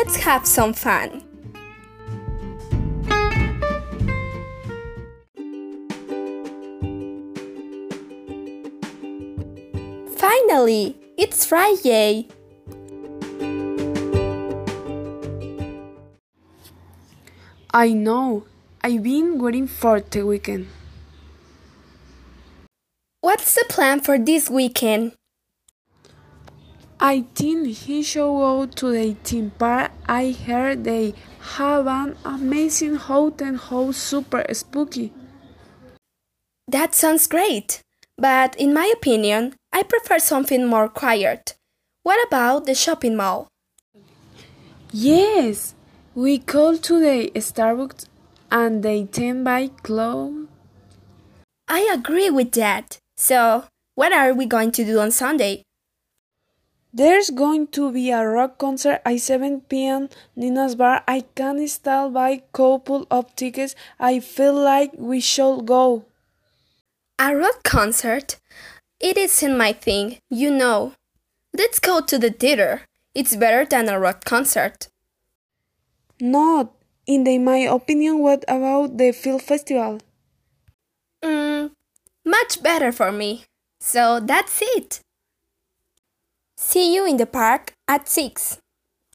let's have some fun. Finally, it's Friday. I know. I've been waiting for the weekend. What's the plan for this weekend? I think he should go to the theme park. I heard they have an amazing haunted house super spooky. That sounds great. But in my opinion, I prefer something more quiet. What about the shopping mall? Yes, we go to the Starbucks and they tend buy clothes. I agree with that. So, what are we going to do on Sunday? There's going to be a rock concert at 7 p.m. Nina's Bar. I can still buy couple of tickets. I feel like we should go. A rock concert? It isn't my thing, you know. Let's go to the theater. It's better than a rock concert. Not, in the, my opinion, what about the film festival? Mm, much better for me. So that's it. See you in the park at 6.